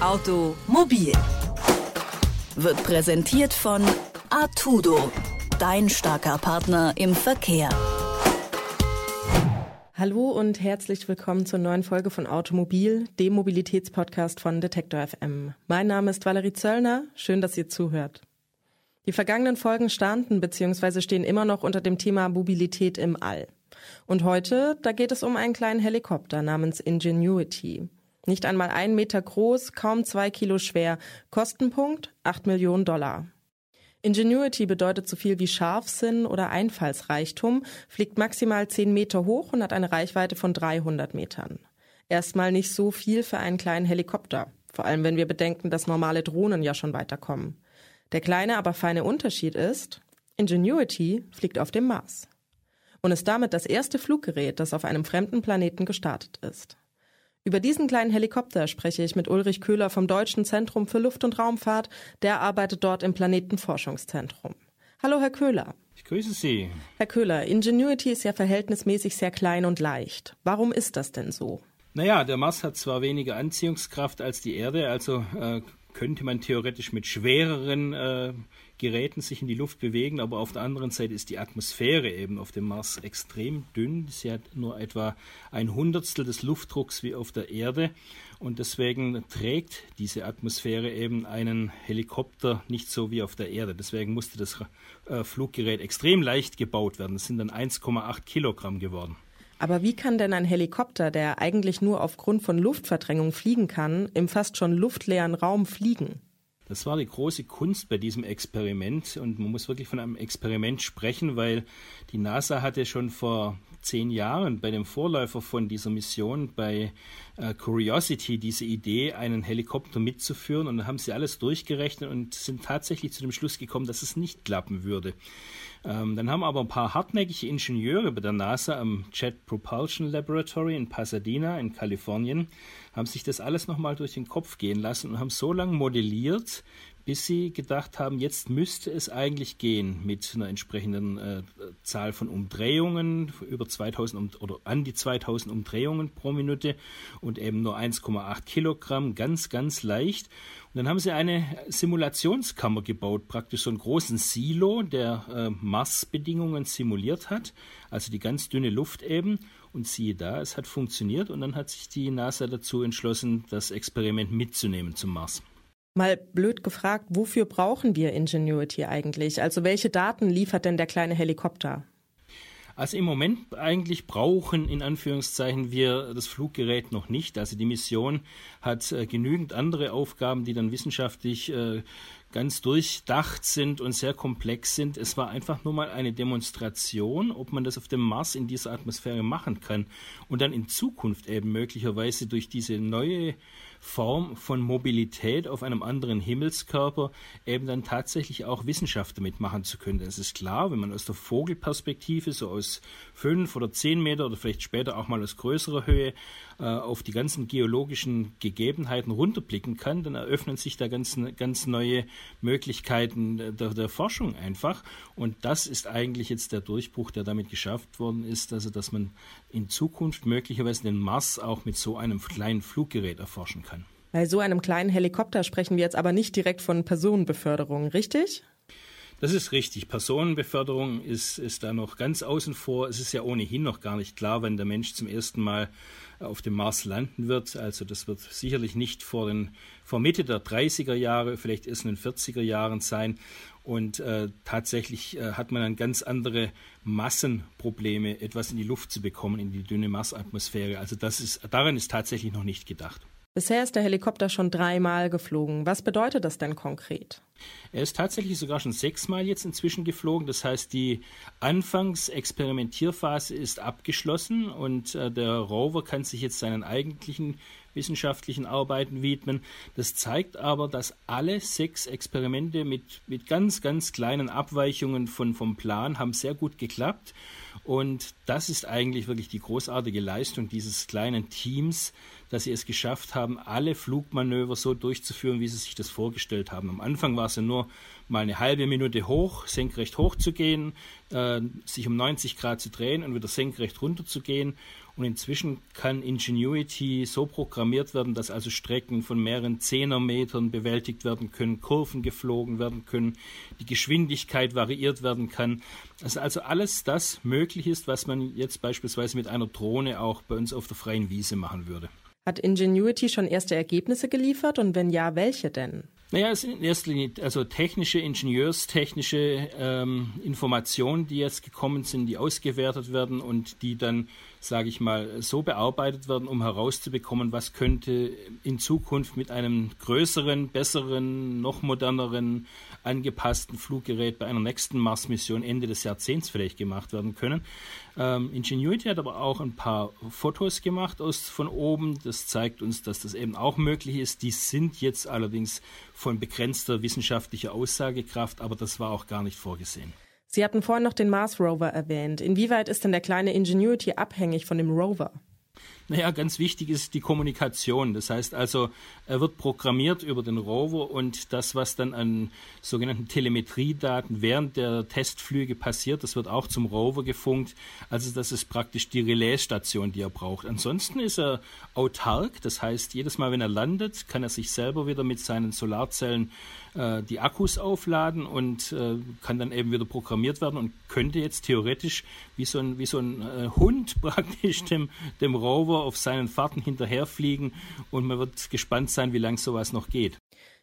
Automobil wird präsentiert von Artudo, dein starker Partner im Verkehr. Hallo und herzlich willkommen zur neuen Folge von Automobil, dem Mobilitätspodcast von Detektor FM. Mein Name ist Valerie Zöllner, schön, dass ihr zuhört. Die vergangenen Folgen standen bzw. stehen immer noch unter dem Thema Mobilität im All. Und heute, da geht es um einen kleinen Helikopter namens Ingenuity. Nicht einmal ein Meter groß, kaum zwei Kilo schwer. Kostenpunkt 8 Millionen Dollar. Ingenuity bedeutet so viel wie Scharfsinn oder Einfallsreichtum, fliegt maximal 10 Meter hoch und hat eine Reichweite von 300 Metern. Erstmal nicht so viel für einen kleinen Helikopter. Vor allem, wenn wir bedenken, dass normale Drohnen ja schon weiterkommen. Der kleine, aber feine Unterschied ist, Ingenuity fliegt auf dem Mars. Und ist damit das erste Fluggerät, das auf einem fremden Planeten gestartet ist. Über diesen kleinen Helikopter spreche ich mit Ulrich Köhler vom Deutschen Zentrum für Luft- und Raumfahrt. Der arbeitet dort im Planetenforschungszentrum. Hallo, Herr Köhler. Ich grüße Sie. Herr Köhler, Ingenuity ist ja verhältnismäßig sehr klein und leicht. Warum ist das denn so? Naja, der Mars hat zwar weniger Anziehungskraft als die Erde, also äh, könnte man theoretisch mit schwereren äh, Geräten sich in die Luft bewegen, aber auf der anderen Seite ist die Atmosphäre eben auf dem Mars extrem dünn. Sie hat nur etwa ein Hundertstel des Luftdrucks wie auf der Erde und deswegen trägt diese Atmosphäre eben einen Helikopter nicht so wie auf der Erde. Deswegen musste das äh, Fluggerät extrem leicht gebaut werden. Es sind dann 1,8 Kilogramm geworden. Aber wie kann denn ein Helikopter, der eigentlich nur aufgrund von Luftverdrängung fliegen kann, im fast schon luftleeren Raum fliegen? Das war die große Kunst bei diesem Experiment. Und man muss wirklich von einem Experiment sprechen, weil die NASA hatte schon vor zehn Jahren bei dem Vorläufer von dieser Mission bei äh, Curiosity diese Idee, einen Helikopter mitzuführen und dann haben sie alles durchgerechnet und sind tatsächlich zu dem Schluss gekommen, dass es nicht klappen würde. Ähm, dann haben aber ein paar hartnäckige Ingenieure bei der NASA am Jet Propulsion Laboratory in Pasadena in Kalifornien haben sich das alles nochmal durch den Kopf gehen lassen und haben so lange modelliert, bis sie gedacht haben, jetzt müsste es eigentlich gehen mit einer entsprechenden äh, Zahl von Umdrehungen, über 2000 um, oder an die 2000 Umdrehungen pro Minute und eben nur 1,8 Kilogramm, ganz, ganz leicht. Und dann haben sie eine Simulationskammer gebaut, praktisch so einen großen Silo, der äh, Marsbedingungen simuliert hat, also die ganz dünne Luft eben. Und siehe da, es hat funktioniert und dann hat sich die NASA dazu entschlossen, das Experiment mitzunehmen zum Mars. Mal blöd gefragt, wofür brauchen wir Ingenuity eigentlich? Also welche Daten liefert denn der kleine Helikopter? Also im Moment eigentlich brauchen in Anführungszeichen wir das Fluggerät noch nicht. Also die Mission hat äh, genügend andere Aufgaben, die dann wissenschaftlich äh, ganz durchdacht sind und sehr komplex sind. Es war einfach nur mal eine Demonstration, ob man das auf dem Mars in dieser Atmosphäre machen kann und dann in Zukunft eben möglicherweise durch diese neue Form von Mobilität auf einem anderen Himmelskörper eben dann tatsächlich auch Wissenschaft damit machen zu können. Es ist klar, wenn man aus der Vogelperspektive so aus fünf oder zehn Meter oder vielleicht später auch mal aus größerer Höhe äh, auf die ganzen geologischen Gegebenheiten runterblicken kann, dann eröffnen sich da ganz, ganz neue Möglichkeiten der, der Forschung einfach. Und das ist eigentlich jetzt der Durchbruch, der damit geschafft worden ist, also dass man in Zukunft möglicherweise den Mars auch mit so einem kleinen Fluggerät erforschen kann. Bei so einem kleinen Helikopter sprechen wir jetzt aber nicht direkt von Personenbeförderung, richtig? Das ist richtig. Personenbeförderung ist, ist da noch ganz außen vor. Es ist ja ohnehin noch gar nicht klar, wenn der Mensch zum ersten Mal auf dem Mars landen wird. Also das wird sicherlich nicht vor, den, vor Mitte der 30er Jahre, vielleicht erst in den 40er Jahren sein. Und äh, tatsächlich äh, hat man dann ganz andere Massenprobleme, etwas in die Luft zu bekommen, in die dünne Marsatmosphäre. Also das ist, daran ist tatsächlich noch nicht gedacht. Bisher ist der Helikopter schon dreimal geflogen. Was bedeutet das denn konkret? Er ist tatsächlich sogar schon sechsmal jetzt inzwischen geflogen. Das heißt, die Anfangsexperimentierphase ist abgeschlossen und äh, der Rover kann sich jetzt seinen eigentlichen wissenschaftlichen Arbeiten widmen. Das zeigt aber, dass alle sechs Experimente mit, mit ganz, ganz kleinen Abweichungen von, vom Plan haben sehr gut geklappt. Und das ist eigentlich wirklich die großartige Leistung dieses kleinen Teams, dass sie es geschafft haben, alle Flugmanöver so durchzuführen, wie sie sich das vorgestellt haben. Am Anfang war es ja nur mal eine halbe Minute hoch, senkrecht hoch zu gehen, äh, sich um 90 Grad zu drehen und wieder senkrecht runter zu gehen. Und inzwischen kann Ingenuity so programmiert werden, dass also Strecken von mehreren Zehnermetern bewältigt werden können, Kurven geflogen werden können, die Geschwindigkeit variiert werden kann. Also, also alles das möglich ist, was man jetzt beispielsweise mit einer Drohne auch bei uns auf der freien Wiese machen würde. Hat Ingenuity schon erste Ergebnisse geliefert und wenn ja, welche denn? Naja, es sind in erster Linie also technische, ingenieurstechnische ähm, Informationen, die jetzt gekommen sind, die ausgewertet werden und die dann, sage ich mal, so bearbeitet werden, um herauszubekommen, was könnte in Zukunft mit einem größeren, besseren, noch moderneren, angepassten Fluggerät bei einer nächsten Mars-Mission Ende des Jahrzehnts vielleicht gemacht werden können. Ähm, Ingenuity hat aber auch ein paar Fotos gemacht aus von oben. Das zeigt uns, dass das eben auch möglich ist. Die sind jetzt allerdings von begrenzter wissenschaftlicher Aussagekraft, aber das war auch gar nicht vorgesehen. Sie hatten vorhin noch den Mars Rover erwähnt. Inwieweit ist denn der kleine Ingenuity abhängig von dem Rover? Naja, ganz wichtig ist die Kommunikation. Das heißt also, er wird programmiert über den Rover und das, was dann an sogenannten Telemetriedaten während der Testflüge passiert, das wird auch zum Rover gefunkt. Also das ist praktisch die Relaisstation, die er braucht. Ansonsten ist er autark. Das heißt, jedes Mal, wenn er landet, kann er sich selber wieder mit seinen Solarzellen äh, die Akkus aufladen und äh, kann dann eben wieder programmiert werden und könnte jetzt theoretisch wie so ein, wie so ein äh, Hund praktisch dem, dem Rover auf seinen Fahrten hinterherfliegen und man wird gespannt sein, wie lange sowas noch geht.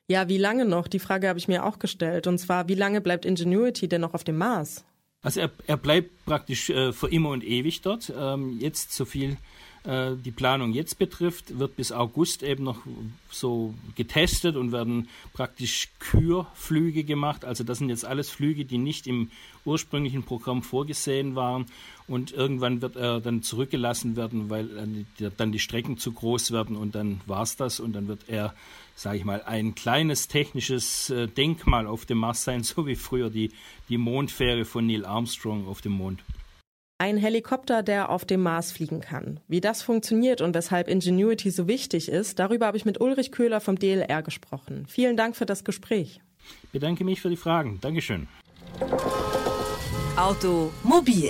Ja, wie lange noch? Die Frage habe ich mir auch gestellt. Und zwar, wie lange bleibt Ingenuity denn noch auf dem Mars? Also er, er bleibt praktisch äh, für immer und ewig dort. Ähm, jetzt so viel äh, die Planung jetzt betrifft, wird bis August eben noch so getestet und werden praktisch Kürflüge gemacht. Also das sind jetzt alles Flüge, die nicht im ursprünglichen Programm vorgesehen waren. Und irgendwann wird er dann zurückgelassen werden, weil dann die Strecken zu groß werden und dann war es das. Und dann wird er, sage ich mal, ein kleines technisches äh, Denkmal auf dem Mars sein, so wie früher die, die Mondfähre von Neil Armstrong auf dem Mond. Ein Helikopter, der auf dem Mars fliegen kann. Wie das funktioniert und weshalb Ingenuity so wichtig ist, darüber habe ich mit Ulrich Köhler vom DLR gesprochen. Vielen Dank für das Gespräch. Ich bedanke mich für die Fragen. Dankeschön. Automobil